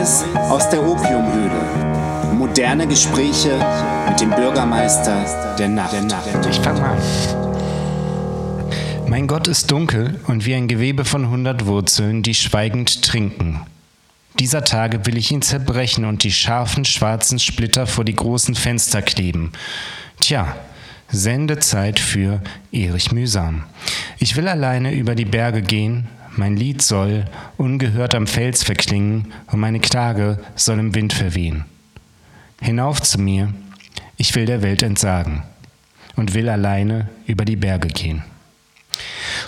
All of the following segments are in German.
Neues aus der Opiumhöhle. Moderne Gespräche mit dem Bürgermeister der Nacht. Ich fang mal an. Mein Gott ist dunkel und wie ein Gewebe von hundert Wurzeln, die schweigend trinken. Dieser Tage will ich ihn zerbrechen und die scharfen schwarzen Splitter vor die großen Fenster kleben. Tja, Sendezeit für Erich Mühsam. Ich will alleine über die Berge gehen, mein Lied soll ungehört am Fels verklingen und meine Klage soll im Wind verwehen. Hinauf zu mir, ich will der Welt entsagen und will alleine über die Berge gehen.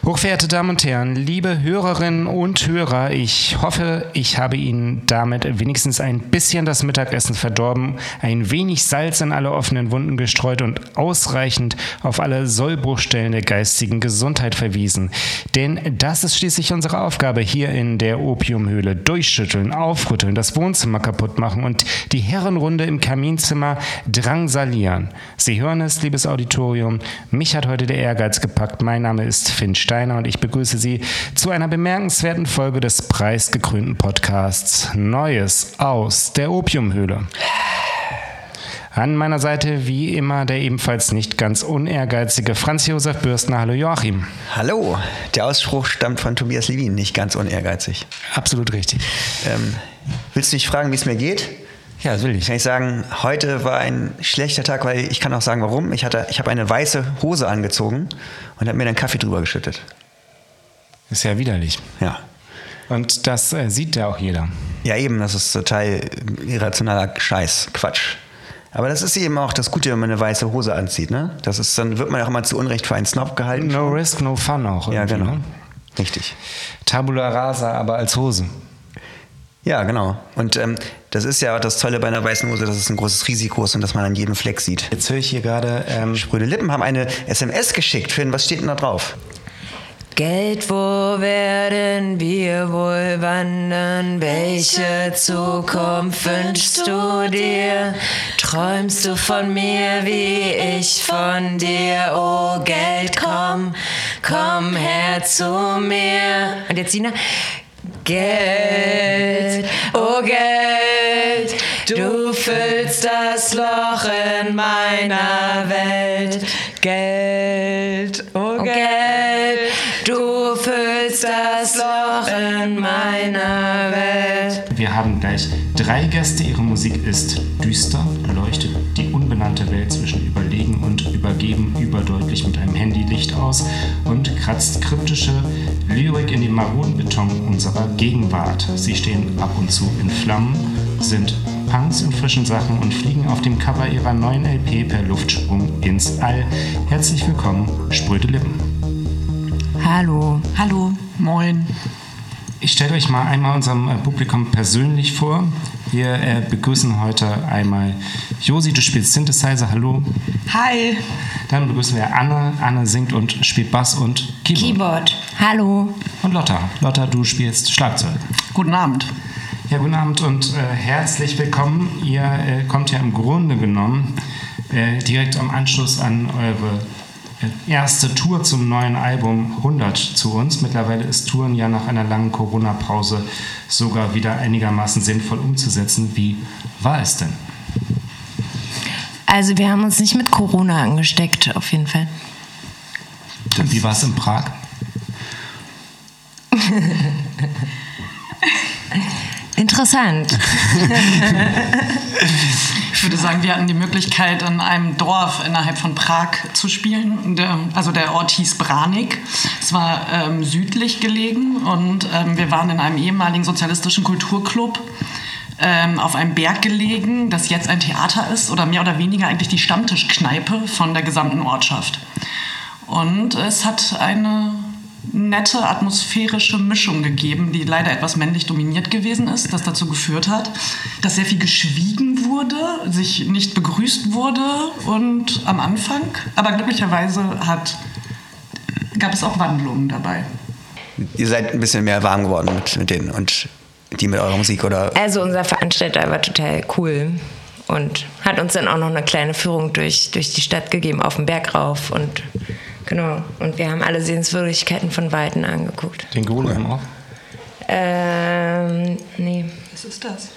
Hochverehrte Damen und Herren, liebe Hörerinnen und Hörer, ich hoffe, ich habe Ihnen damit wenigstens ein bisschen das Mittagessen verdorben, ein wenig Salz in alle offenen Wunden gestreut und ausreichend auf alle Sollbruchstellen der geistigen Gesundheit verwiesen. Denn das ist schließlich unsere Aufgabe hier in der Opiumhöhle. Durchschütteln, aufrütteln, das Wohnzimmer kaputt machen und die Herrenrunde im Kaminzimmer drangsalieren. Sie hören es, liebes Auditorium, mich hat heute der Ehrgeiz gepackt. Mein Name ist Finn Steiner und ich begrüße Sie zu einer bemerkenswerten Folge des preisgekrönten Podcasts Neues aus der Opiumhöhle. An meiner Seite wie immer der ebenfalls nicht ganz unehrgeizige Franz Josef Bürstner. Hallo Joachim. Hallo, der Ausspruch stammt von Tobias Levin, nicht ganz unehrgeizig. Absolut richtig. Ähm, willst du mich fragen, wie es mir geht? Ja, das will ich. Kann ich sagen, heute war ein schlechter Tag, weil ich kann auch sagen, warum. Ich, hatte, ich habe eine weiße Hose angezogen und habe mir dann Kaffee drüber geschüttet. Ist ja widerlich. Ja. Und das äh, sieht ja auch jeder. Ja, eben, das ist total irrationaler Scheiß, Quatsch. Aber das ist eben auch das Gute, wenn man eine weiße Hose anzieht, ne? Das ist, dann wird man auch immer zu Unrecht für einen Snob gehalten. No risk, no fun auch. Ja, genau. ne? Richtig. Tabula rasa, aber als Hose. Ja, genau. Und ähm, das ist ja das Tolle bei einer weißen Hose, dass es ein großes Risiko ist und dass man an jedem Fleck sieht. Jetzt höre ich hier gerade. Ähm, Spröde Lippen haben eine SMS geschickt. Finn, was steht denn da drauf? Geld, wo werden wir wohl wandern? Welche Zukunft wünschst du dir? Träumst du von mir wie ich von dir? Oh Geld, komm, komm her zu mir. Und jetzt Sina. Geld, oh Geld, du füllst das Loch in meiner Welt. Geld, oh Geld, du füllst das Loch in meiner Welt. wir haben gleich drei Gäste. Ihre Musik ist düster, leuchtet die unbenannte Welt zwischen Überlegen und Übergeben überdeutlich mit einem Handylicht aus und kratzt kryptische Lyrik in den maroden Beton unserer Gegenwart. Sie stehen ab und zu in Flammen, sind Punks in frischen Sachen und fliegen auf dem Cover ihrer neuen LP per Luftsprung ins All. Herzlich willkommen, Spröde Lippen. Hallo. Hallo, moin. Ich stelle euch mal einmal unserem äh, Publikum persönlich vor. Wir äh, begrüßen heute einmal Josi, du spielst Synthesizer, hallo. Hi. Dann begrüßen wir Anne. Anne singt und spielt Bass und Keyboard. Keyboard. Hallo. Und Lotta. Lotta, du spielst Schlagzeug. Guten Abend. Ja, guten Abend und äh, herzlich willkommen. Ihr äh, kommt ja im Grunde genommen äh, direkt am Anschluss an eure erste Tour zum neuen Album 100 zu uns. Mittlerweile ist Touren ja nach einer langen Corona-Pause sogar wieder einigermaßen sinnvoll umzusetzen. Wie war es denn? Also wir haben uns nicht mit Corona angesteckt, auf jeden Fall. Wie war es in Prag? Interessant. Ich würde sagen, wir hatten die Möglichkeit, in einem Dorf innerhalb von Prag zu spielen. Also der Ort hieß Branik. Es war ähm, südlich gelegen und ähm, wir waren in einem ehemaligen sozialistischen Kulturclub ähm, auf einem Berg gelegen, das jetzt ein Theater ist oder mehr oder weniger eigentlich die Stammtischkneipe von der gesamten Ortschaft. Und es hat eine nette atmosphärische Mischung gegeben, die leider etwas männlich dominiert gewesen ist, das dazu geführt hat, dass sehr viel geschwiegen wurde, sich nicht begrüßt wurde und am Anfang, aber glücklicherweise hat, gab es auch Wandlungen dabei. Ihr seid ein bisschen mehr warm geworden mit, mit denen und die mit eurer Musik, oder? Also unser Veranstalter war total cool und hat uns dann auch noch eine kleine Führung durch, durch die Stadt gegeben, auf den Berg rauf und genau. Und wir haben alle Sehenswürdigkeiten von Weitem angeguckt. Den Golem auch? Ähm, nee. Was ist das?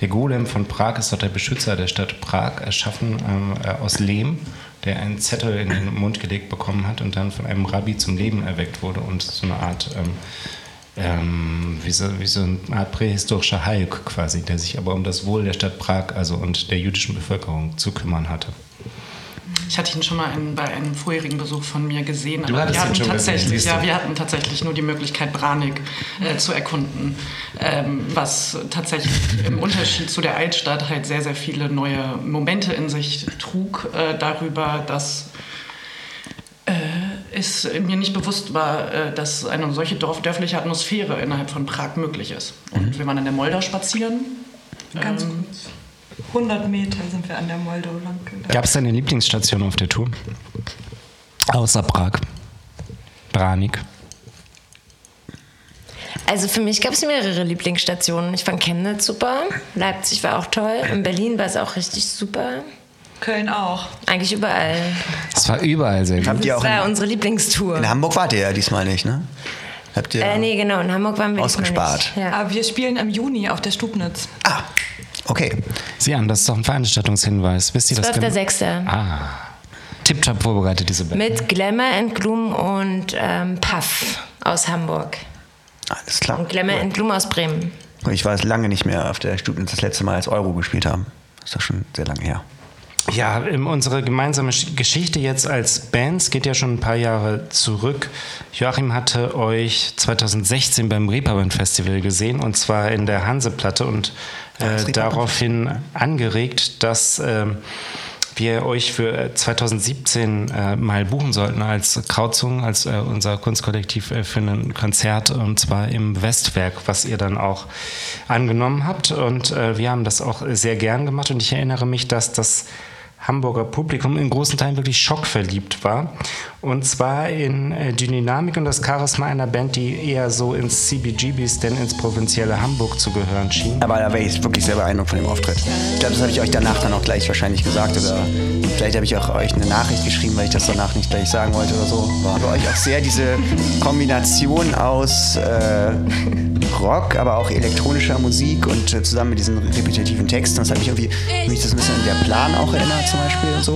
Der Golem von Prag ist doch der Beschützer der Stadt Prag, erschaffen ähm, äh, aus Lehm, der einen Zettel in den Mund gelegt bekommen hat und dann von einem Rabbi zum Leben erweckt wurde und so eine Art, ähm, ähm, wie, so, wie so eine Art prähistorischer Hulk quasi, der sich aber um das Wohl der Stadt Prag also und der jüdischen Bevölkerung zu kümmern hatte. Ich hatte ihn schon mal in, bei einem vorherigen Besuch von mir gesehen. Du hattest wir ihn hatten schon gesehen, tatsächlich, ja, wir hatten tatsächlich nur die Möglichkeit, Branik äh, zu erkunden, ähm, was tatsächlich im Unterschied zu der Altstadt halt sehr, sehr viele neue Momente in sich trug äh, darüber, dass äh, es mir nicht bewusst war, äh, dass eine solche dorf dörfliche Atmosphäre innerhalb von Prag möglich ist. Und wir waren in der Moldau spazieren. Ganz Ähm, kurz. 100 Meter sind wir an der Moldau lang. Gab es deine Lieblingsstation auf der Tour? Außer Prag. Branik. Also für mich gab es mehrere Lieblingsstationen. Ich fand Chemnitz super, Leipzig war auch toll, in Berlin war es auch richtig super. Köln auch. Eigentlich überall. Es war überall sehr gut. Habt ihr Das auch war unsere Lieblingstour. in Hamburg wart ihr ja diesmal nicht, ne? Habt ihr Äh, nee, genau, in Hamburg waren wir Ausgespart. Nicht. Ja. Aber wir spielen im Juni auf der Stubnitz. Ah, okay. Sieh an, das ist doch ein Veranstaltungshinweis. Wisst ihr das? genau? 12.06. Ah. Tipptopp vorbereitet, diese Band. Mit Glamour and Gloom und ähm, Puff aus Hamburg. Alles klar. Und Glamour and Gloom aus Bremen. Ich war lange nicht mehr auf der Student das letzte Mal, als Euro gespielt haben. Das ist doch schon sehr lange her. Ja, unsere gemeinsame Sch- Geschichte jetzt als Bands geht ja schon ein paar Jahre zurück. Joachim hatte euch 2016 beim Reeperbahn Festival gesehen und zwar in der Hanseplatte und äh, daraufhin angeregt, dass ähm, wir euch für äh, 2017 äh, mal buchen sollten als Krautzungen, als äh, unser Kunstkollektiv äh, für ein Konzert und zwar im Westwerk, was ihr dann auch angenommen habt. Und äh, wir haben das auch sehr gern gemacht und ich erinnere mich, dass das Hamburger Publikum in großen Teilen wirklich schockverliebt war. Und zwar in äh, die Dynamik und das Charisma einer Band, die eher so ins CBGBs, denn ins provinzielle Hamburg zu gehören schien. Aber da war ich wirklich sehr beeindruckt von dem Auftritt. Ich glaube, das habe ich euch danach dann auch gleich wahrscheinlich gesagt. Oder vielleicht habe ich auch euch eine Nachricht geschrieben, weil ich das danach nicht gleich sagen wollte oder so. War bei euch auch sehr diese Kombination aus äh, Rock, aber auch elektronischer Musik und äh, zusammen mit diesen repetitiven Texten. Das hat mich irgendwie, mich das ein bisschen an der Plan auch erinnert zum Beispiel und so.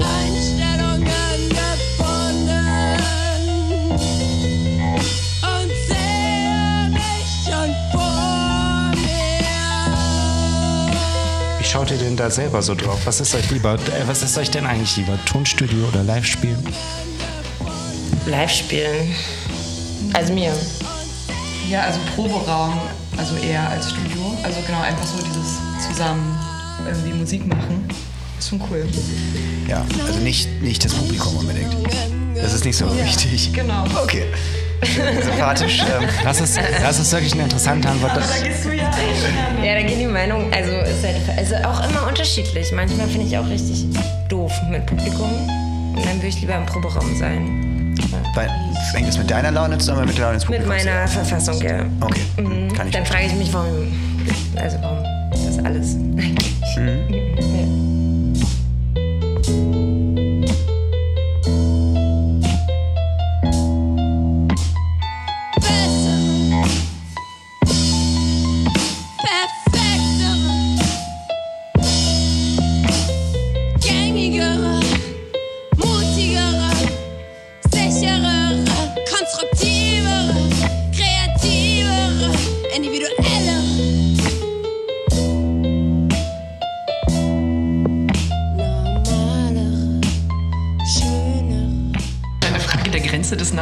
Wie schaut ihr denn da selber so drauf? Was ist euch lieber? Äh, Was ist euch denn eigentlich lieber? Tonstudio oder Live-Spielen? Live spielen. Also mir. Ja, also Proberaum, also eher als Studio. Also genau, einfach so dieses zusammen irgendwie Musik machen. Ist schon cool. Ja, also nicht, nicht das Publikum unbedingt. Das ist nicht so wichtig. Genau. Okay. Sympathisch. Ähm, Das ist, das ist wirklich eine interessante Antwort. Das, gehst du ja ein. Ja, da gehen die Meinungen, also ist halt, also auch immer unterschiedlich. Manchmal finde ich auch richtig doof mit Publikum. Und dann würde ich lieber im Proberaum sein. weil, hängt das mit deiner Laune zusammen oder mit der Laune des Mit Publikums? meiner Verfassung, ja. Okay, kann ich Dann frage ich mich, warum, also warum das alles eigentlich.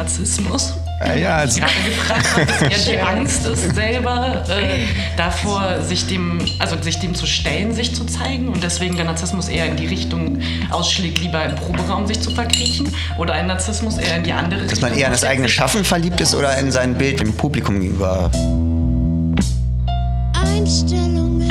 Narzissmus. Ja, ja, also, gerade gefragt, ob es eher die Angst ist selber äh, davor, sich dem, also sich dem zu stellen, sich zu zeigen und deswegen der Narzissmus eher in die Richtung ausschlägt, lieber im Proberaum sich zu verkriechen oder ein Narzissmus eher in die andere dass Richtung. man eher an das eigene Schaffen verliebt ist oder in sein Bild dem Publikum gegenüber. Einstellungen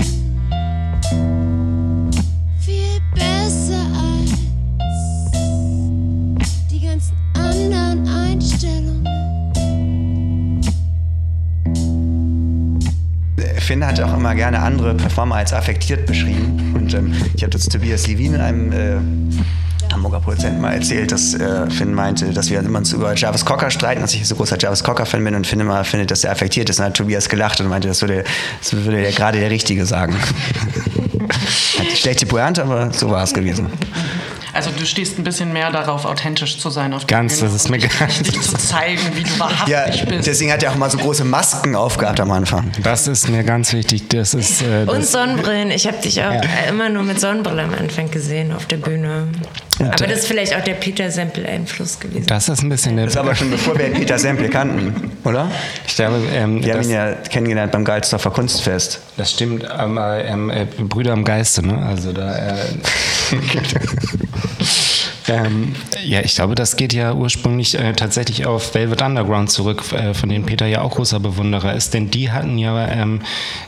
Finn hat auch immer gerne andere Performer als affektiert beschrieben. Und ähm, ich habe das Tobias Levin in einem äh, Hamburger Produzenten mal erzählt, dass äh, Finn meinte, dass wir immer uns über Jarvis Cocker streiten, dass ich so großer Jarvis Cocker-Fan bin und Finn immer findet, dass er affektiert ist. Und dann hat Tobias gelacht und meinte, das würde, das würde gerade der Richtige sagen. schlechte Pointe, aber so war es gewesen. Also du stehst ein bisschen mehr darauf, authentisch zu sein auf der Ganz, Bühne das ist und mir dich ganz- richtig zu zeigen, wie du wahrhaftig Ja, bist. deswegen hat er auch mal so große Masken aufgehabt am Anfang. Das ist mir ganz wichtig. Das ist. Äh, Und das, Sonnenbrillen. Ich habe dich auch immer nur mit Sonnenbrille am Anfang gesehen auf der Bühne. Aber das ist vielleicht auch der Peter Sempel-Einfluss gewesen. das ist ein bisschen der. Das ist aber schon bevor wir Peter Semple kannten, oder? Ich glaube, ähm, Wir haben ihn ja kennengelernt beim Geilsdorfer Kunstfest. das stimmt, aber ähm, äh, Brüder im Geiste, ne? Also da. Äh, ähm, ja, ich glaube, das geht ja ursprünglich äh, tatsächlich auf Velvet Underground zurück, äh, von denen Peter ja auch großer Bewunderer ist, denn die hatten ja ähm,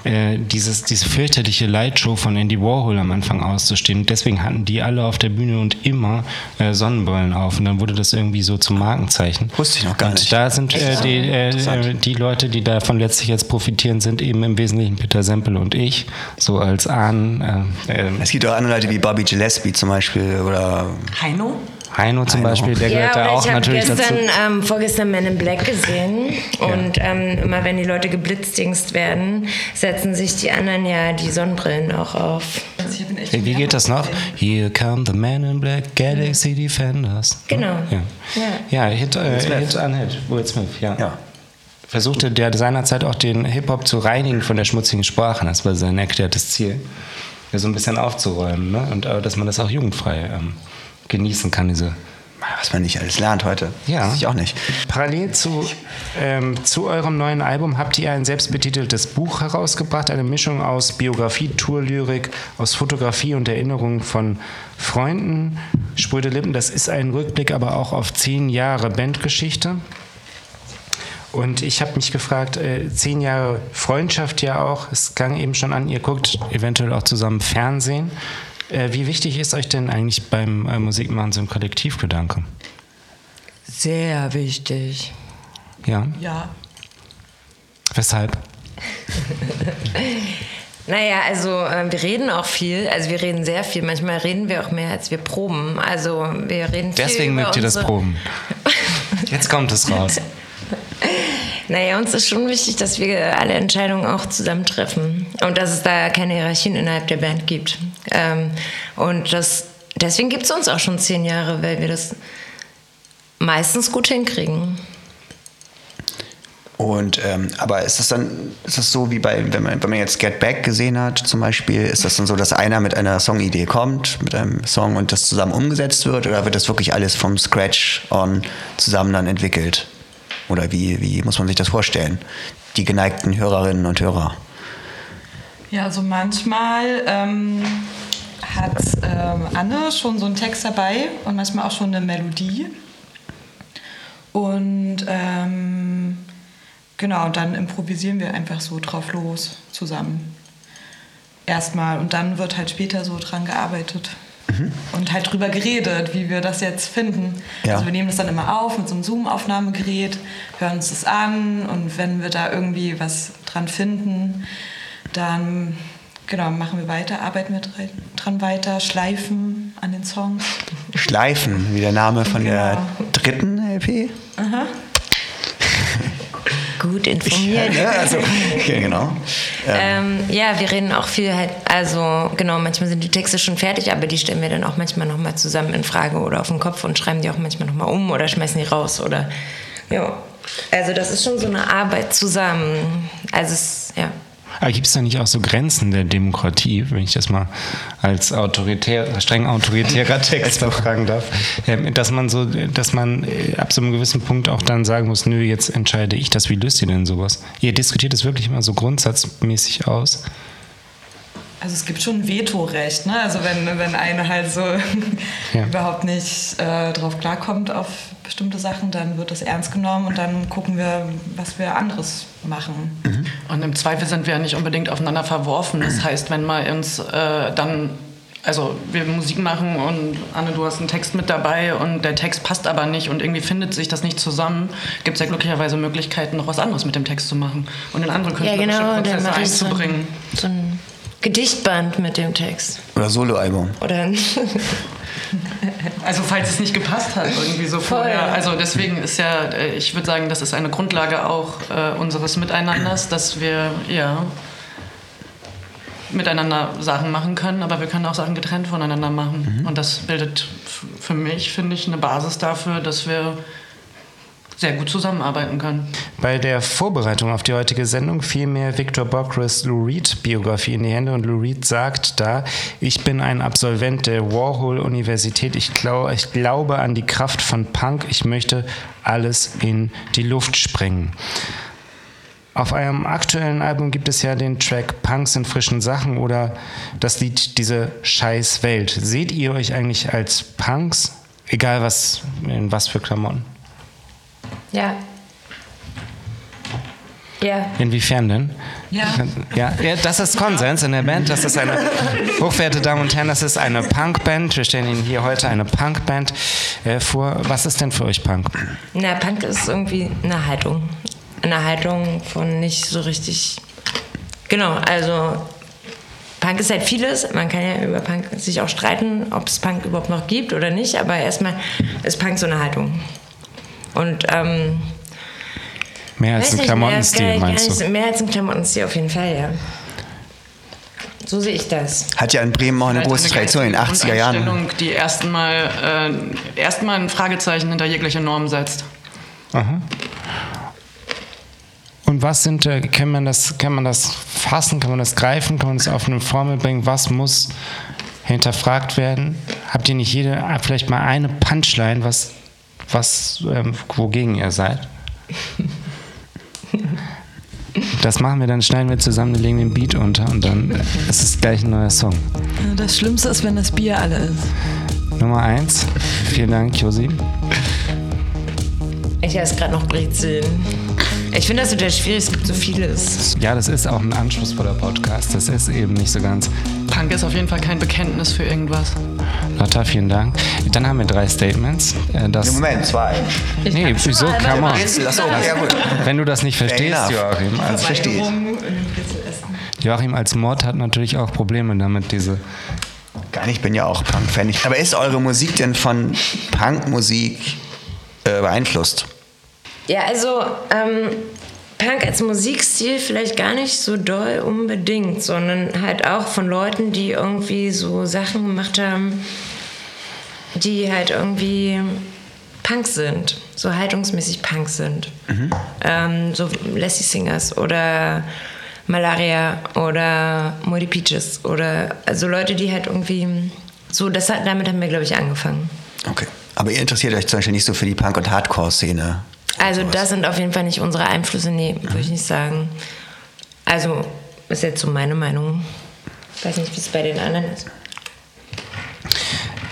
äh, dieses, diese fürchterliche Lightshow von Andy Warhol am Anfang auszustehen. Deswegen hatten die alle auf der Bühne und immer äh, Sonnenbrillen auf und dann wurde das irgendwie so zum Markenzeichen. Wusste ich noch gar und nicht. Da sind äh, die, äh, äh, die Leute, die davon letztlich jetzt profitieren, sind eben im Wesentlichen Peter Sempel und ich, so als Ahnen. Äh, äh, Es gibt auch andere Leute wie Bobby Gillespie zum Beispiel oder Heino? Heino zum Heino. Beispiel, der Ja, gehört da oder auch ich habe natürlich gestern, dazu. ähm, vorgestern Men in Black gesehen und ähm, immer wenn die Leute geblitzdingst werden, setzen sich die anderen ja die Sonnenbrillen auch auf. Also ich Hey, Wie geht das noch? gesehen. Here come the man in black, Galaxy Defenders. Genau. Ja, Ja. ja Hit, äh, Hit an Hit, Will Smith, ja. ja. Versuchte der seinerzeit auch den Hip-Hop zu reinigen von der schmutzigen Sprache. Das war sein erklärtes Ziel. Ja, so ein bisschen aufzuräumen, ne? Und äh, dass man das auch jugendfrei ähm, genießen kann, diese Was man nicht alles lernt heute. Ja. Das ich auch nicht. Parallel zu, ähm, zu eurem neuen Album habt ihr ein selbstbetiteltes Buch herausgebracht, eine Mischung aus Biografie, Tourlyrik, aus Fotografie und Erinnerungen von Freunden. Spröde Lippen, das ist ein Rückblick aber auch auf zehn Jahre Bandgeschichte. Und ich habe mich gefragt, äh, zehn Jahre Freundschaft ja auch, es klang eben schon an, ihr guckt eventuell auch zusammen Fernsehen. Äh, wie wichtig ist euch denn eigentlich beim äh, Musikmachen so ein Kollektivgedanke? Sehr wichtig. Ja, Ja. weshalb? Naja, also äh, wir reden auch viel, also wir reden sehr viel. Manchmal reden wir auch mehr, als wir proben. Also wir reden viel Deswegen mögt ihr das Proben. Jetzt kommt es raus. Naja, uns ist schon wichtig, dass wir alle Entscheidungen auch zusammen treffen und dass es da keine Hierarchien innerhalb der Band gibt. Ähm, und das, deswegen gibt es uns auch schon zehn Jahre, weil wir das meistens gut hinkriegen. Und ähm, aber ist das dann, ist das so wie bei, wenn man, wenn man jetzt Get Back gesehen hat, zum Beispiel, ist das dann so, dass einer mit einer Songidee kommt, mit einem Song und das zusammen umgesetzt wird, oder wird das wirklich alles vom Scratch on zusammen dann entwickelt? Oder wie, wie muss man sich das vorstellen? Die geneigten Hörerinnen und Hörer. Ja, also manchmal ähm, hat ähm, Anne schon so einen Text dabei und manchmal auch schon eine Melodie. Und ähm, genau, dann improvisieren wir einfach so drauf los zusammen. Erstmal und dann wird halt später so dran gearbeitet. Und halt drüber geredet, wie wir das jetzt finden. Ja. Also wir nehmen das dann immer auf mit so einem Zoom-Aufnahmegerät, hören uns das an und wenn wir da irgendwie was dran finden, dann genau, machen wir weiter, arbeiten wir dran weiter, schleifen an den Songs. Schleifen, wie der Name von der dritten LP. Gut informiert. Ja, also, okay, genau. Ähm, ja, wir reden auch viel halt, also genau, manchmal sind die Texte schon fertig, aber die stellen wir dann auch manchmal nochmal zusammen in Frage oder auf den Kopf und schreiben die auch manchmal nochmal um oder schmeißen die raus oder ja. Also das ist schon so eine Arbeit zusammen. Also es, ja. Aber gibt es da nicht auch so Grenzen der Demokratie, wenn ich das mal als autoritär, streng autoritärer Text fragen darf, ähm, dass man so, dass man äh, ab so einem gewissen Punkt auch dann sagen muss, nö, jetzt entscheide ich das. Wie löst ihr denn sowas? Ihr diskutiert das wirklich immer so grundsatzmäßig aus? Also es gibt schon ein Vetorecht, ne? Also wenn, wenn eine halt so Ja. überhaupt nicht äh, drauf klarkommt auf bestimmte Sachen, dann wird das ernst genommen und dann gucken wir, was wir anderes machen. Und im Zweifel sind wir ja nicht unbedingt aufeinander verworfen. Das heißt, wenn mal uns äh, dann, also wir Musik machen und Anne, du hast einen Text mit dabei und der Text passt aber nicht und irgendwie findet sich das nicht zusammen, gibt es ja glücklicherweise Möglichkeiten, noch was anderes mit dem Text zu machen und in andere Ja, künstlerische genau, dann Prozesse ich so einzubringen. ein, so ein Gedichtband mit dem Text. Oder Soloalbum. Oder also falls es nicht gepasst hat, irgendwie so Voll. vorher. Also deswegen ist ja, äh, ich würde sagen, das ist eine Grundlage auch äh, unseres Miteinanders, dass wir, ja, miteinander Sachen machen können, aber wir können auch Sachen getrennt voneinander machen. Und das bildet für mich, finde ich, eine Basis dafür, dass wir sehr gut zusammenarbeiten können. Bei der Vorbereitung auf die heutige Sendung fiel mir Victor Bockris Lou Reed Biografie in die Hände und Lou Reed sagt da, ich bin ein Absolvent der Warhol Universität, ich, glau ich glaube an die Kraft von Punk, ich möchte alles in die Luft sprengen. Auf eurem aktuellen Album gibt es ja den Track Punks in frischen Sachen oder das Lied Diese scheiß Welt. Seht ihr euch eigentlich als Punks? Egal was, in was für Klamotten. Ja. Ja. Inwiefern denn? Ja. Ja, ja, das ist Konsens in der Band. Das ist eine, hochverehrte Damen und Herren, das ist eine Punkband. Wir stellen Ihnen hier heute eine Punkband äh, vor. Was ist denn für euch Punk? Na, Punk ist irgendwie eine Haltung. Eine Haltung von nicht so richtig. Genau, also Punk ist halt vieles. Man kann ja über Punk sich auch streiten, ob es Punk überhaupt noch gibt oder nicht. Aber erstmal ist Punk so eine Haltung. Und ähm, Mehr als ein Klamottenstil, meinst du? nicht- Mehr als ein Klamottenstil auf jeden Fall, ja. So sehe ich das. Hat ja in Bremen auch eine große Tradition in den 80er Jahren. Die erstmal äh, erstmal ein Fragezeichen hinter jegliche Norm setzt. Und was sind, äh, kann man das, kann man das fassen, kann man das greifen, kann man das auf eine Formel bringen? Was muss hinterfragt werden? Habt ihr nicht jede, vielleicht mal eine Punchline, was, was, ähm, wogegen ihr seid? Das machen wir, dann schneiden wir zusammen, legen den Beat unter und dann ist es gleich ein neuer Song. Das Schlimmste ist, wenn das Bier alle ist. Nummer eins. Vielen Dank, Josi. Ich esse gerade noch Brezeln. Ich finde das total schwierig, es gibt so vieles. Ja, das ist auch ein anspruchsvoller Podcast. Das ist eben nicht so ganz. Punk ist auf jeden Fall kein Bekenntnis für irgendwas. Lotta, vielen Dank. Dann haben wir drei Statements. Äh, Das, Moment, zwei. nee, wieso? Come on. Ja gut. Wenn du das nicht verstehst. Joachim. Als, Verstehe ich. Joachim als Mod hat natürlich auch Probleme damit, diese. Gar nicht, ich bin ja auch Punk-Fan. Ich- Aber ist eure Musik denn von Punkmusik äh, beeinflusst? Ja, also ähm, Punk als Musikstil vielleicht gar nicht so doll unbedingt, sondern halt auch von Leuten, die irgendwie so Sachen gemacht haben, die halt irgendwie Punk sind, so haltungsmäßig Punk sind. Ähm, so Lassie Singers oder Malaria oder Moldy Peaches oder also Leute, die halt irgendwie so, das hat, damit haben wir, glaube ich, angefangen. Okay. Aber ihr interessiert euch zum Beispiel nicht so für die Punk- und Hardcore-Szene? Also das sind auf jeden Fall nicht unsere Einflüsse, nee, würde ich nicht sagen. Also ist jetzt so meine Meinung. Ich weiß nicht, wie es bei den anderen ist.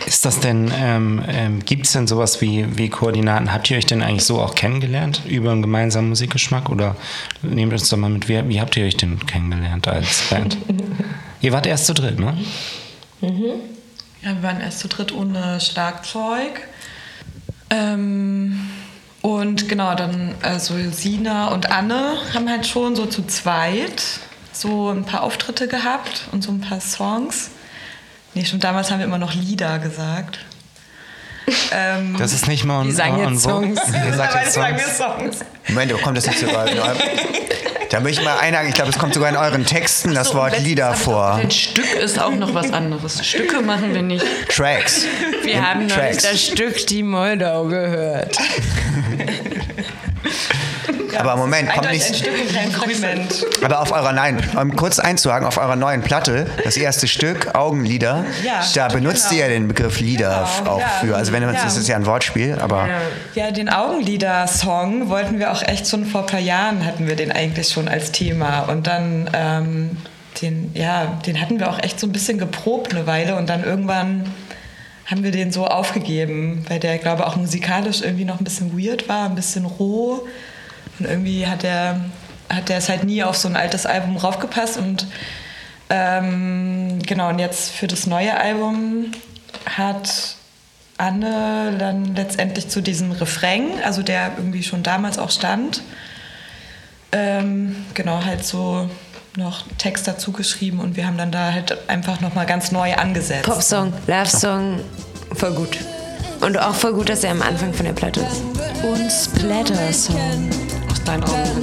Ist das denn, ähm, ähm, gibt es denn sowas wie, wie Koordinaten? Habt ihr euch denn eigentlich so auch kennengelernt über einen gemeinsamen Musikgeschmack? Oder nehmt uns doch mal mit, wie, wie habt ihr euch denn kennengelernt als Band? ihr wart erst zu dritt, ne? Ja, wir waren erst zu dritt ohne Schlagzeug. Ähm, und genau, dann also Sina und Anne haben halt schon so zu zweit so ein paar Auftritte gehabt und so ein paar Songs. Nee, schon damals haben wir immer noch Lieder gesagt. Ähm, Das ist nicht mal on, Die sagen jetzt. Songs. Jetzt das sagen wir Songs. Songs. Moment, wo kommt das jetzt sogar in eurem, Da möchte ich mal einhaken, ich glaube, es kommt sogar in euren Texten das So, Wort Lieder vor. gesagt, Stück ist auch noch was anderes. Stücke machen wir nicht. Tracks. Wir haben noch Tracks. nicht das Stück Die Moldau gehört. Aber Moment, kommt nicht. Aber auf eurer, nein, um kurz einzuhaken, auf eurer neuen Platte, das erste Stück, Augenlieder, Ja, da benutzt genau. ihr ja den Begriff Lieder Genau, auch ja. für. Also wenn man, Ja. das ist ja ein Wortspiel, aber Ja, den Augenlieder-Song wollten wir auch echt schon vor ein paar Jahren, hatten wir den eigentlich schon als Thema. Und dann, ähm, den, ja, den hatten wir auch echt so ein bisschen geprobt eine Weile und dann irgendwann haben wir den so aufgegeben, weil der, glaube ich, auch musikalisch irgendwie noch ein bisschen weird war, ein bisschen roh. Und irgendwie hat der, hat der es halt nie auf so ein altes Album raufgepasst und ähm, genau, und jetzt für das neue Album hat Anne dann letztendlich zu diesem Refrain, also der irgendwie schon damals auch stand, ähm, genau, halt so noch Text dazu geschrieben und wir haben dann da halt einfach nochmal ganz neu angesetzt. Popsong, Love-Song, voll gut. Und auch voll gut, dass er am Anfang von der Platte ist. Und Splatter Song. Aus deinen Augen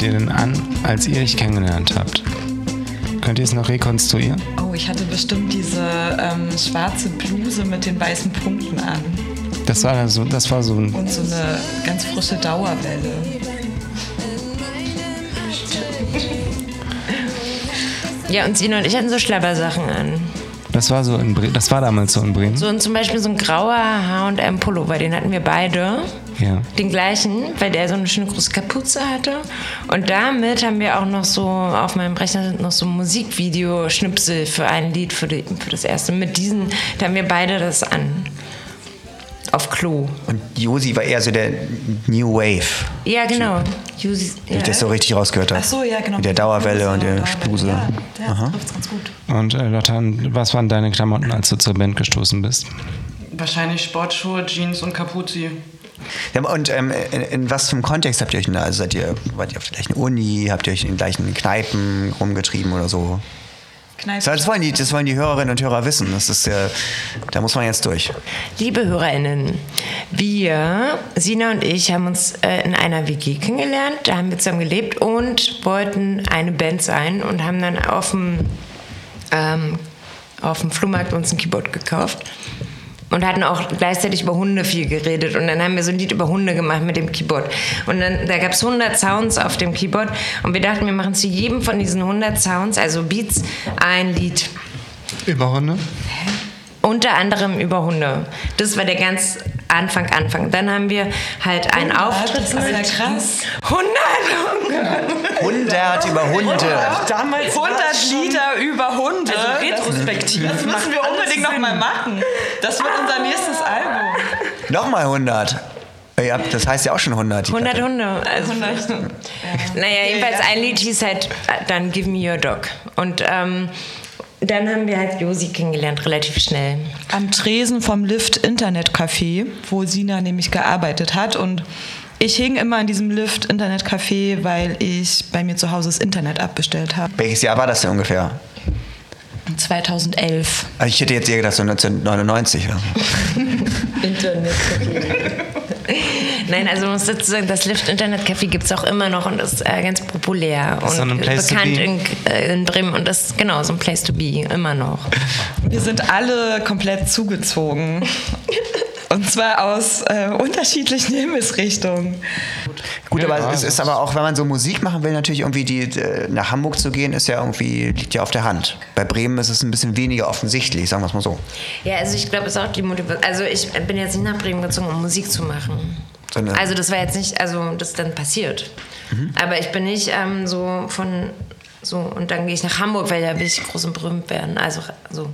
Denn an, als ihr dich kennengelernt habt? Könnt ihr es noch rekonstruieren? Oh, ich hatte bestimmt diese ähm, schwarze Bluse mit den weißen Punkten an. Das war so, das war so ein. Und so eine ganz frische Dauerwelle. Ja, und Sina und ich hatten so Schlabbersachen an. Das war so in Bre das war damals so in Bremen. So und zum Beispiel so ein grauer H&M Pullover, den hatten wir beide. Ja. Den gleichen, weil der so eine schöne große Kapuze hatte. Und damit haben wir auch noch so, auf meinem Rechner sind noch so Musikvideo-Schnipsel für ein Lied, für, die, für das erste. Mit diesen, da haben wir beide das an. Auf Klo. Und Josi war eher so der New Wave, Ja, genau. Jusi, wie ja. ich das so richtig rausgehört habe. Ach so, ja, genau. Mit der Dauerwelle und der Bluse. Ja, der trifft's ganz gut. Und äh, Lotta, was waren deine Klamotten, als du zur Band gestoßen bist? Wahrscheinlich Sportschuhe, Jeans und Kapuzi. Ja, und ähm, in, in was für einem Kontext habt ihr euch denn da? Also seid ihr, wart ihr auf der gleichen Uni? Habt ihr euch in den gleichen Kneipen rumgetrieben oder so? Kneipe. Das wollen, die, das wollen die Hörerinnen und Hörer wissen. Das ist, äh, da muss man jetzt durch. Liebe HörerInnen, wir, Sina und ich, haben uns äh, in einer WG kennengelernt, da haben wir zusammen gelebt und wollten eine Band sein und haben dann auf dem, ähm, auf dem Flohmarkt uns ein Keyboard gekauft und hatten auch gleichzeitig über Hunde viel geredet und dann haben wir so ein Lied über Hunde gemacht mit dem Keyboard und dann da gab es 100 Sounds auf dem Keyboard und wir dachten, wir machen zu jedem von diesen 100 Sounds, also Beats, ein Lied. Über Hunde? Unter anderem über Hunde. Das war der ganz Anfang, Anfang. Dann haben wir halt einen Auftritt. Das ist ja krass. 100! 100 über Hunde. Damals 100 Lieder über Hunde. Also retrospektiv. Das müssen wir unbedingt nochmal machen. Das wird unser nächstes Album. Nochmal 100. Ja, das heißt ja auch schon 100. die 100 Platte. Hunde. Also, naja, jedenfalls ein Lied hieß halt äh, dann Give Me Your Dog. Und ähm, dann haben wir halt Josi kennengelernt, relativ schnell. Am Tresen vom Lift Internet Café, wo Sina nämlich gearbeitet hat. Und ich hing immer an diesem Lift Internet Café, weil ich bei mir zu Hause das Internet abbestellt habe. Welches Jahr war das denn ungefähr? 2011. Also ich hätte jetzt eher gedacht, so 1999. Oder? Internet Nein, also man muss dazu sagen, das Lift Internet Café gibt es auch immer noch und ist äh, ganz populär ist und bekannt be. in, äh, in Bremen und das ist genau so ein Place to be, immer noch. Wir sind alle komplett zugezogen. Und zwar aus äh, unterschiedlichen Himmelsrichtungen. Gut, aber Ja, es ist aber auch, wenn man so Musik machen will, natürlich irgendwie die, äh, nach Hamburg zu gehen, ist ja irgendwie, liegt ja auf der Hand. Bei Bremen ist es ein bisschen weniger offensichtlich, sagen wir es mal so. Ja, also ich glaube, es ist auch die Motivation. Also ich bin jetzt nicht nach Bremen gezogen, um Musik zu machen. Sondern- Also das war jetzt nicht, also das ist dann passiert. Aber ich bin nicht ähm, so von so und dann gehe ich nach Hamburg, weil da will ich groß und berühmt werden. Also so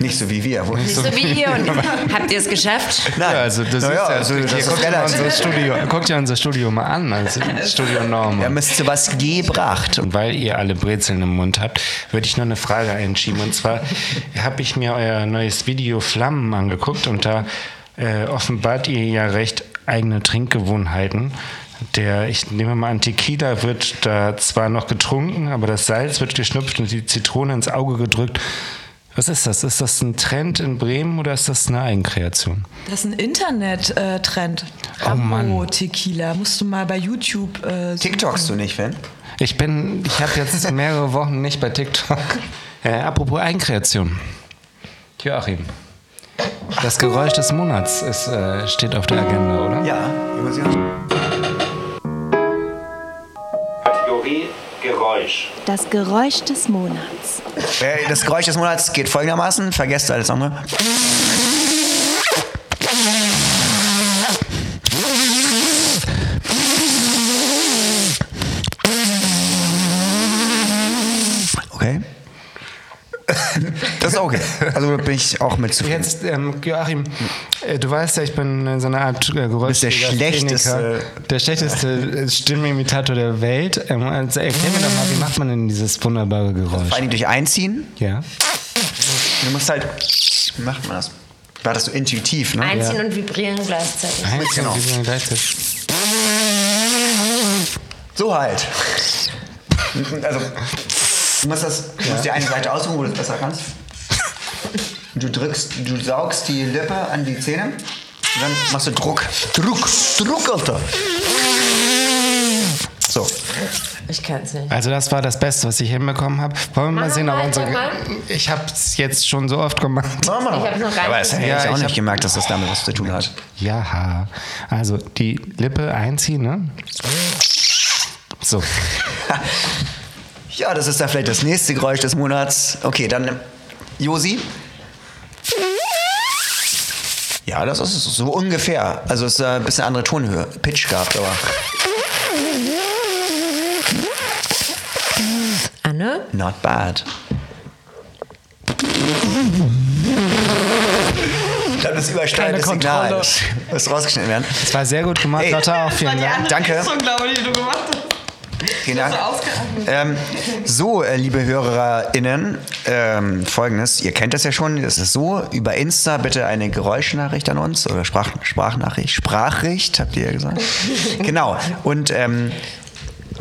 Nicht so wie wir. Wo nicht so wie ihr. Und habt ihr es geschafft? Nein. Ja, also das Na ist ja, ja, also das guckt, ja unser Studio, guckt ja unser Studio mal an, also Studio Norm. Wir haben es zu was gebracht. Und weil ihr alle Brezeln im Mund habt, würde ich noch eine Frage einschieben. Und zwar habe ich mir euer neues Video Flammen angeguckt und da äh, offenbart ihr ja recht eigene Trinkgewohnheiten. Der, ich nehme mal an, Tequila wird da zwar noch getrunken, aber das Salz wird geschnupft und die Zitrone ins Auge gedrückt. Was ist das? Ist das ein Trend in Bremen oder ist das eine Eigenkreation? Das ist ein Internet-Trend. Oh Mann. Tequila. Musst du mal bei YouTube äh, suchen. TikTokst du nicht, Fan? Ich bin, ich habe jetzt mehrere Wochen nicht bei TikTok. Äh, apropos Eigenkreation. Joachim. Das Geräusch des Monats ist, äh, steht auf der Agenda, oder? Ja, über Geräusch. Das Geräusch des Monats. Äh, Das Geräusch des Monats geht folgendermaßen. Vergesst alles andere. Okay. Das ist okay. Also bin ich auch mit zufrieden. Jetzt, ähm, Joachim, du weißt ja, ich bin äh, so eine Art äh, bist der schlechteste- der schlechteste äh, Stimmenimitator der Welt. Ähm, also erklär mir doch mal, wie macht man denn dieses wunderbare Geräusch? Vor allem durch Einziehen. Ja. Du musst halt. Wie macht man das? War das so intuitiv, ne? Einziehen und vibrieren gleichzeitig. Eins, Genau. wir sind gleichzeitig. So halt. Also, du musst, das, du musst die eine Seite aussuchen, wo du es besser kannst. Du drückst, du saugst die Lippe an die Zähne und dann machst du Druck. Druck, Druck, Alter. So. Ich kann es nicht. Also das war das Beste, was ich hinbekommen habe. Wollen wir mal Mach sehen, ob unsere... sag mal. Ich habe es jetzt schon so oft gemacht. Wir Ich hab's noch gar Aber es hätte Ja, ich auch ich nicht gemerkt, dass das damit was zu tun hat. Ja, also die Lippe einziehen, ne? So. Ja, das ist dann vielleicht das nächste Geräusch des Monats. Okay, dann Josi. Ja, das ist so ungefähr. Also es ist äh, ein bisschen andere Tonhöhe. Pitch gehabt, aber. Anne? Not bad. Ich glaube, das übersteigt das Signal. Das muss rausgeschnitten werden. Es war sehr gut gemacht. Lotta, vielen Dank. Danke. glaube ich, die du gemacht hast. Vielen Dank. Ähm, so, äh, liebe HörerInnen, ähm, folgendes, ihr kennt das ja schon, das ist so, über Insta bitte eine Geräuschnachricht an uns oder Sprach, Sprachnachricht, Sprachricht, habt ihr ja gesagt. genau, und ähm,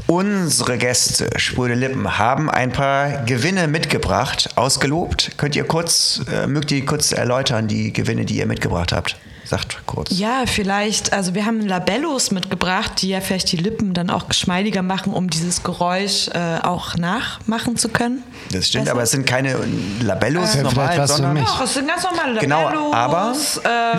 unsere Gäste, Spröde Lippen, haben ein paar Gewinne mitgebracht, ausgelobt. Könnt ihr kurz, äh, mögt ihr kurz erläutern, die Gewinne, die ihr mitgebracht habt? Sagt kurz. Ja, vielleicht, also wir haben Labellos mitgebracht, die ja vielleicht die Lippen dann auch geschmeidiger machen, um dieses Geräusch äh, auch nachmachen zu können. Das stimmt, Besser? aber es sind keine Labellos Ja, normal, sondern. Doch, es sind ganz normale Genau, Labellos. aber-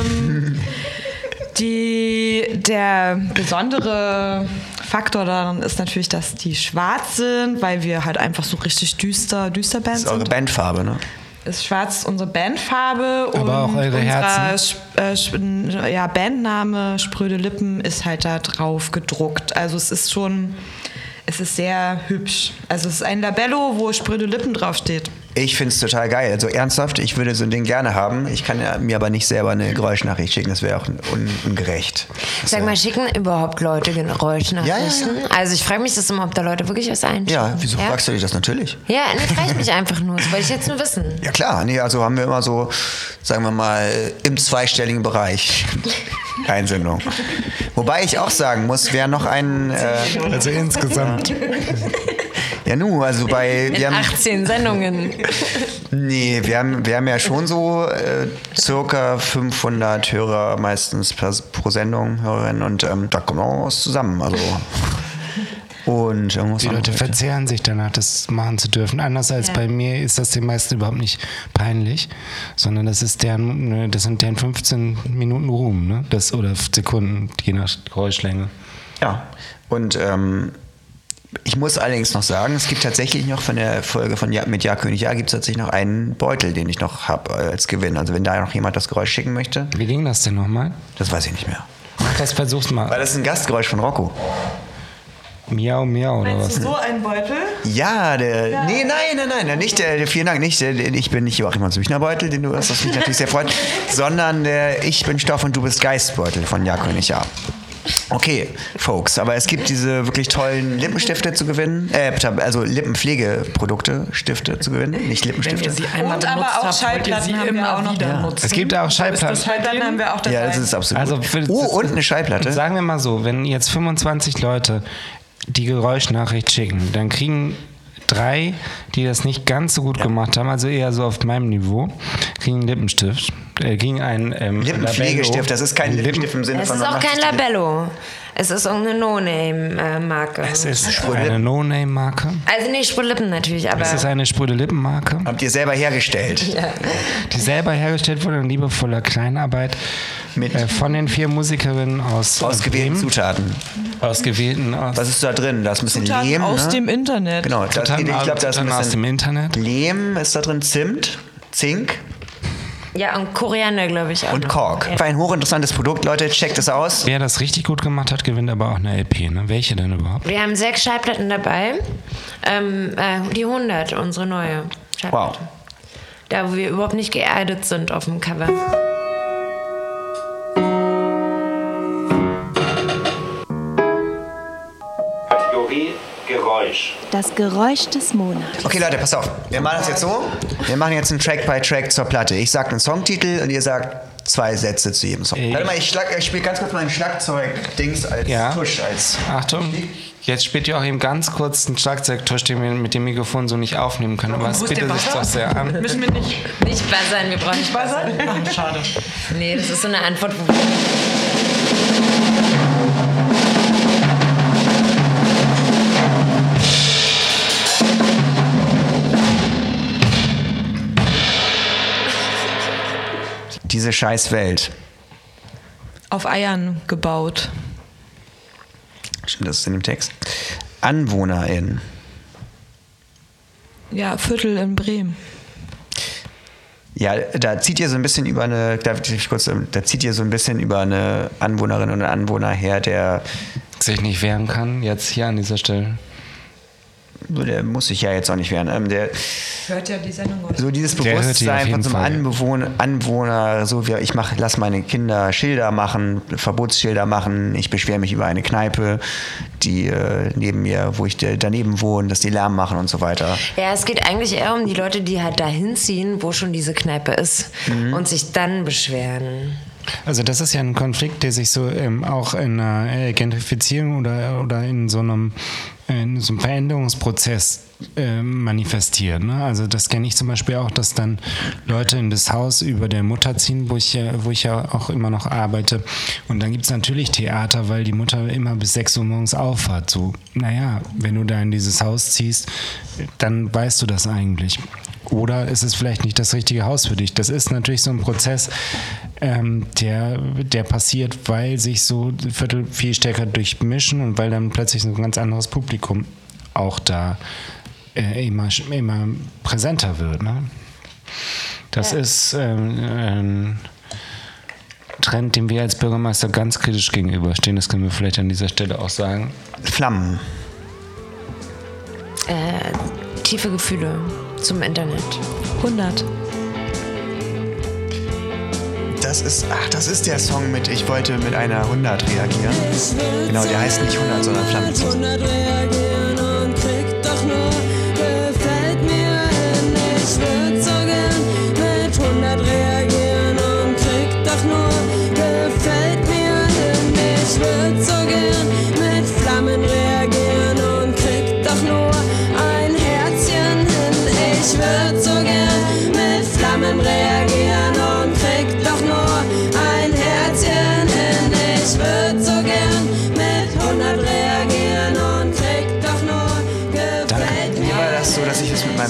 Ähm, die, der besondere Faktor daran ist natürlich, dass die schwarz sind, weil wir halt einfach so richtig düster, düster Band Das ist eure sind. Bandfarbe, ne? Ist schwarz unsere Bandfarbe Aber und auch eure unser Herzen. Äh, ja, Bandname Spröde Lippen ist halt da drauf gedruckt. Also es ist schon, es ist sehr hübsch. Also es ist ein Labello, wo Spröde Lippen draufsteht. Ich finde es total geil. Also ernsthaft, ich würde so ein Ding gerne haben. Ich kann ja, mir aber nicht selber eine Geräuschnachricht schicken. Das wäre auch un ungerecht. Das Sag mal, schicken überhaupt Leute Geräuschnachrichten? Ja, Also ich frage mich das immer, ob da Leute wirklich was einschicken. Ja, wieso ja? fragst du dich das natürlich? Ja, nee, frage ich mich einfach nur. Das wollte ich jetzt nur wissen. Ja klar, nee, also haben wir immer so, sagen wir mal, im zweistelligen Bereich Einsendung. Wobei ich auch sagen muss, wer noch einen, äh, Also insgesamt. ja nu, also bei, In wir haben, 18 Sendungen. nee, wir haben, wir haben ja schon so äh, circa 500 Hörer meistens per, pro Sendung, Hörerinnen und ähm, da kommt auch was zusammen, also und irgendwas Die Leute verzehren sich danach, das machen zu dürfen. Anders als Ja. bei mir ist das den meisten überhaupt nicht peinlich, sondern das ist deren, ne, das sind deren 15 Minuten Ruhm, ne? Das, oder Sekunden, je nach Geräuschlänge. Ja, und ähm, ich muss allerdings noch sagen, es gibt tatsächlich noch von der Folge von ja, mit Ja König Ja, gibt es tatsächlich noch einen Beutel, den ich noch habe als Gewinn. Also wenn da noch jemand das Geräusch schicken möchte, Wie ging das denn nochmal? das weiß ich nicht mehr. Mach das, versuch's Weil mal. das ist ein Gastgeräusch von Rocco. Miau, miau oder was? so ein Beutel? Ja, der. Nee, nein, nein, nein, nicht der, der vielen Dank, nicht der, der- ich bin nicht Joachim Hans Büchnerbeutel, den du hast, was mich natürlich sehr freut, sondern der Ich bin Stoff und du bist Geistbeutel von Ja König Ja. Okay, Folks, aber es gibt diese wirklich tollen Lippenstifte zu gewinnen, äh, also Lippenpflegeprodukte, Stifte zu gewinnen, nicht Lippenstifte. einmal Und aber auch Schallplatten sie haben wir auch noch. Ja. nutzen. Es gibt auch Schallplatten. Schallplatten haben wir auch dabei. Ja, das ist absolut. Also gut. für- oh, und eine Schallplatte. Sagen wir mal so, wenn jetzt 25 Leute die Geräuschnachricht schicken, dann kriegen drei, die das nicht ganz so gut gemacht haben, also eher so auf meinem Niveau, kriegen einen Lippenstift. äh, gegen ein ähm, Lippenpflegestift, Labello. das ist kein Lippenstift im Sinne Es von ist man auch kein Labello. Es ist irgendeine No-Name-Marke. Es ist eine No-Name-Marke. Also nicht Sprühlippen natürlich, aber Es ist eine spröde Lippenmarke, Habt ihr selber hergestellt. die selber hergestellt wurde in liebevoller Kleinarbeit Mit äh, von den vier Musikerinnen aus ausgewählten Bremen. Zutaten. Ausgewählten aus Was ist da drin? Da ist ein bisschen Zutaten Lehm. aus ne? dem Internet. Genau, da, Zutaten ich glaube, da ist ein aus dem Internet. Lehm ist da drin, Zimt, Zink ja und Koriander glaube ich auch. und noch. Kork. Ja. War ein hochinteressantes Produkt, Leute, checkt es aus. Wer das richtig gut gemacht hat, gewinnt aber auch eine LP. Ne? Welche denn überhaupt? Wir haben sechs Schallplatten dabei. Ähm, äh, die 100, unsere neue Schallplatte. Wow. Da, wo wir überhaupt nicht geerdet sind auf dem Cover. Geräusch. Das Geräusch des Monats. Okay, Leute, pass auf. Wir machen das jetzt so. Wir machen jetzt einen Track by Track zur Platte. Ich sag einen Songtitel und ihr sagt zwei Sätze zu jedem Song. Ich- Warte mal, ich, schlag- ich spiele ganz kurz meinen Schlagzeug-Dings als Ja. Tusch. Als Achtung, jetzt spielt ihr auch eben ganz kurz einen Schlagzeugtusch, den wir mit dem Mikrofon so nicht aufnehmen können. Aber es bietet sich doch sehr an. Müssen wir nicht Nicht buzzern, wir brauchen nicht buzzern. Ach, schade. Nee, das ist so eine Antwort, wo diese scheiß Welt. Auf Eiern gebaut. Stimmt, das ist in dem Text. AnwohnerInnen. Ja, Viertel in Bremen. Ja, da zieht ihr so ein bisschen über eine, ich kurz, da zieht ihr so ein bisschen über eine Anwohnerin und einen Anwohner her, der, Sich nicht wehren kann, jetzt hier an dieser Stelle. Der muss sich ja jetzt auch nicht wehren, ähm, der Hört ja die Sendung aus. so dieses die Bewusstsein von so einem. Anbewohner, Anwohner, so wie ich mach, lass meine Kinder Schilder machen, Verbotsschilder machen, ich beschwere mich über eine Kneipe, die äh, neben mir, wo ich da- daneben wohne, dass die Lärm machen und so weiter. Ja, es geht eigentlich eher um die Leute, die halt dahin ziehen, wo schon diese Kneipe ist und sich dann beschweren. Also das ist ja ein Konflikt, der sich so ähm, auch in einer Gentrifizierung oder, oder in so einem, in so einem Veränderungsprozess äh, manifestiert. Ne? Also das kenne ich zum Beispiel auch, dass dann Leute in das Haus über der Mutter ziehen, wo ich ja, wo ich ja auch immer noch arbeite. Und dann gibt es natürlich Theater, weil die Mutter immer bis 6 Uhr morgens aufhat. So, naja, wenn du da in dieses Haus ziehst, dann weißt du das eigentlich. Oder ist es vielleicht nicht das richtige Haus für dich? Das ist natürlich so ein Prozess, ähm, der, der passiert, weil sich so Viertel viel stärker durchmischen und weil dann plötzlich so ein ganz anderes Publikum auch da äh, immer, immer präsenter wird. Ne? Das ist ähm, ein Trend, dem wir als Bürgermeister ganz kritisch gegenüberstehen. Das können wir vielleicht an dieser Stelle auch sagen. Flammen. Äh, tiefe Gefühle zum Internet. 100. Das ist, ach, das ist der Song mit Ich wollte mit einer 100 reagieren. Genau, der heißt nicht 100, sondern Flammen. 100 reagieren und krieg doch nur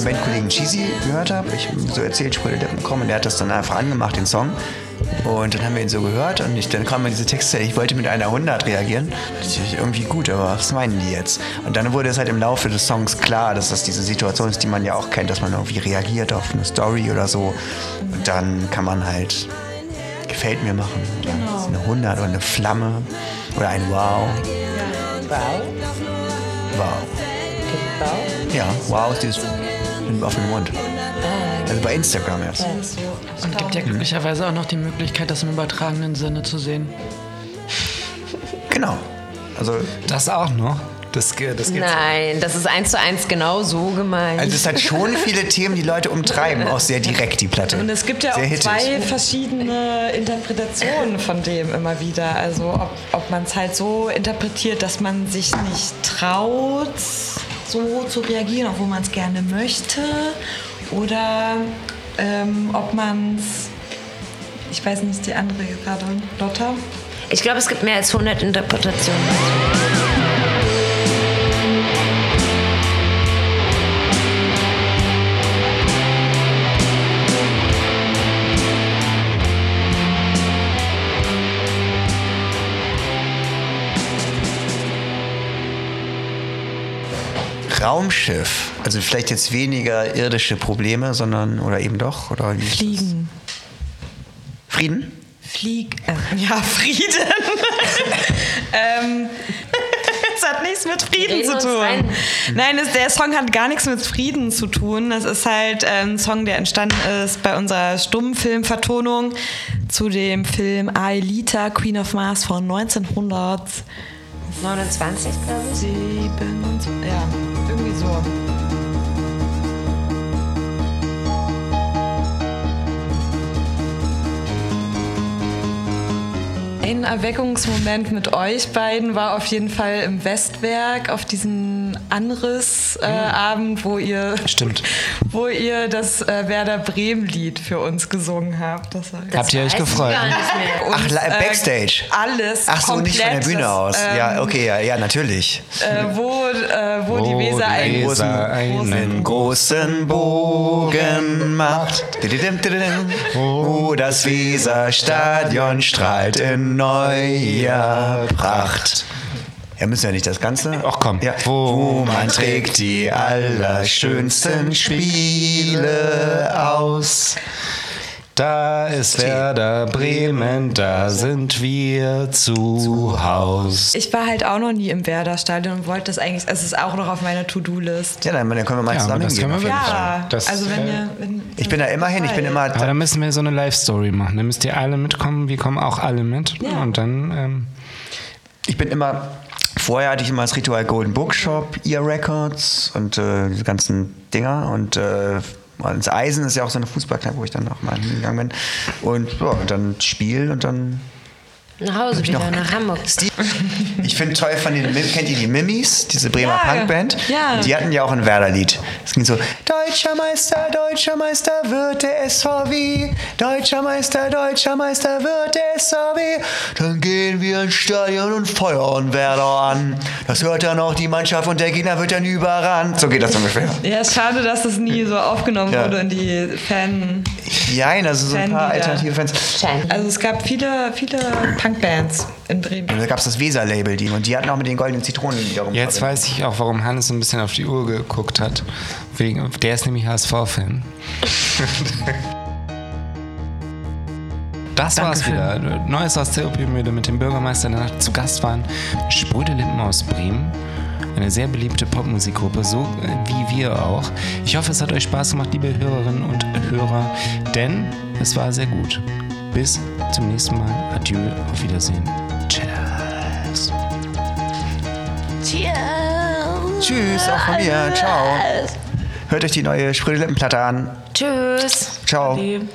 meinem Bandkollegen Cheesy gehört habe. Ich so erzählt, ich wollte Lippen kommen und der hat das dann einfach angemacht, den Song. Und dann haben wir ihn so gehört und ich, dann kam mir diese Texte, ich wollte mit einer 100 reagieren. Das ist irgendwie gut, aber was meinen die jetzt? Und dann wurde es halt im Laufe des Songs klar, dass das diese Situation ist, die man ja auch kennt, dass man irgendwie reagiert auf eine Story oder so. Und dann kann man halt gefällt mir machen. Genau. Eine 100 oder eine Flamme oder ein Wow. Wow. Wow. Ja, wow ist dieses mit dem offenen Mund. Also bei Instagram jetzt. Und gibt ja glücklicherweise auch noch die Möglichkeit, das im übertragenen Sinne zu sehen. Genau. Also, Das auch noch. Das, das geht Nein, das ist eins zu eins genau so gemeint. also es hat schon viele Themen, die Leute umtreiben, auch sehr direkt die Platte. Und es gibt ja sehr auch hittig. zwei verschiedene Interpretationen von dem immer wieder. Also ob, ob man es halt so interpretiert, dass man sich nicht traut, so zu reagieren, obwohl man es gerne möchte. Oder ähm, ob man es Ich weiß nicht, die andere gerade. Lotta? Ich glaube, es gibt mehr als 100 Interpretationen. Raumschiff. Also vielleicht jetzt weniger irdische Probleme, sondern oder eben doch oder wie ist das? Fliegen. Frieden? Flieg. Äh, ja, Frieden. ähm, es hat nichts mit Frieden zu tun. Nein, es, der Song hat gar nichts mit Frieden zu tun. Das ist halt äh, ein Song, der entstanden ist bei unserer Stummfilmvertonung zu dem Film Aelita, Queen of Mars von 1900. 29, glaube ich. Sieben und so. Ja, irgendwie so. Ein Erweckungsmoment mit euch beiden war auf jeden Fall im Westwerk auf diesem Anriss-Abend, wo ihr Stimmt. wo ihr das äh, Werder Bremen-Lied für uns gesungen habt. Das war Habt ihr euch gefreut? Uns, Ach, la- Backstage. alles Ach so, nicht von der Bühne aus. ähm, ja, okay, ja, ja, natürlich. äh, wo, äh, wo, die Weser die Weser einen einen großen Bogen macht. Oh, das Weserstadion strahlt in neuer Pracht. Ja, müssen ja nicht das Ganze. Ach komm. Ja. Wo man trägt die allerschönsten Spiele aus. Da ist Werder Bremen, da sind wir zu Haus. Ich war halt auch noch nie im Werder-Stadion und wollte das eigentlich, es ist auch noch auf meiner To-Do-List. Ja, dann, dann können wir mal Ja, zusammen das hingehen. können wir. Ja, Das, also wenn äh, ihr... Wenn, Ich bin da immerhin, ich bin immer. Aber da müssen wir so eine Live-Story machen. Da müsst ihr alle mitkommen. Wir kommen auch alle mit. Und dann, ähm, Ich bin immer, vorher hatte ich immer das Ritual Golden Bookshop, Ear Records und äh, diese ganzen Dinger und äh, das Eisen ist ja auch so eine Fußballkneipe, wo ich dann noch mal hingegangen bin. Und ja, dann Spiel und dann. Nach Hause wieder, noch- nach Hamburg. Ich finde toll von den kennt ihr die Mimis, diese Bremer Ja, Punkband? ja. Die hatten ja auch ein Werder-Lied. Es ging so: Deutscher Meister, Deutscher Meister wird der SVW. Deutscher Meister, Deutscher Meister wird der SVW. Dann gehen wir ins Stadion und feuern Werder an. Das hört dann auch die Mannschaft und der Gegner wird dann überrannt. So geht das ungefähr. ja, schade, dass es nie so aufgenommen Ja. wurde in die Fan... Nein, also so ein paar alternative Fans. Schein. Also es gab viele, viele Punkbands in Bremen. Und da gab es das Weser-Label, die und die hatten auch mit den goldenen Zitronen wiederum. jetzt weiß ich auch, warum Hannes ein bisschen auf die Uhr geguckt hat. Wegen, der ist nämlich HSV-Fan. Das war's wieder. Neues aus der Opiumühle mit dem Bürgermeister der Nacht. Zu Gast waren Spröde Lippen aus Bremen. Eine sehr beliebte Popmusikgruppe, so äh, wie wir auch. Ich hoffe, es hat euch Spaß gemacht, liebe Hörerinnen und Hörer, denn es war sehr gut. Bis zum nächsten Mal. Adieu, auf Wiedersehen. Tschüss. Tschüss, auch von mir. Ciao. Hört euch die neue Spröde Lippenplatte an. Tschüss. Ciao. Die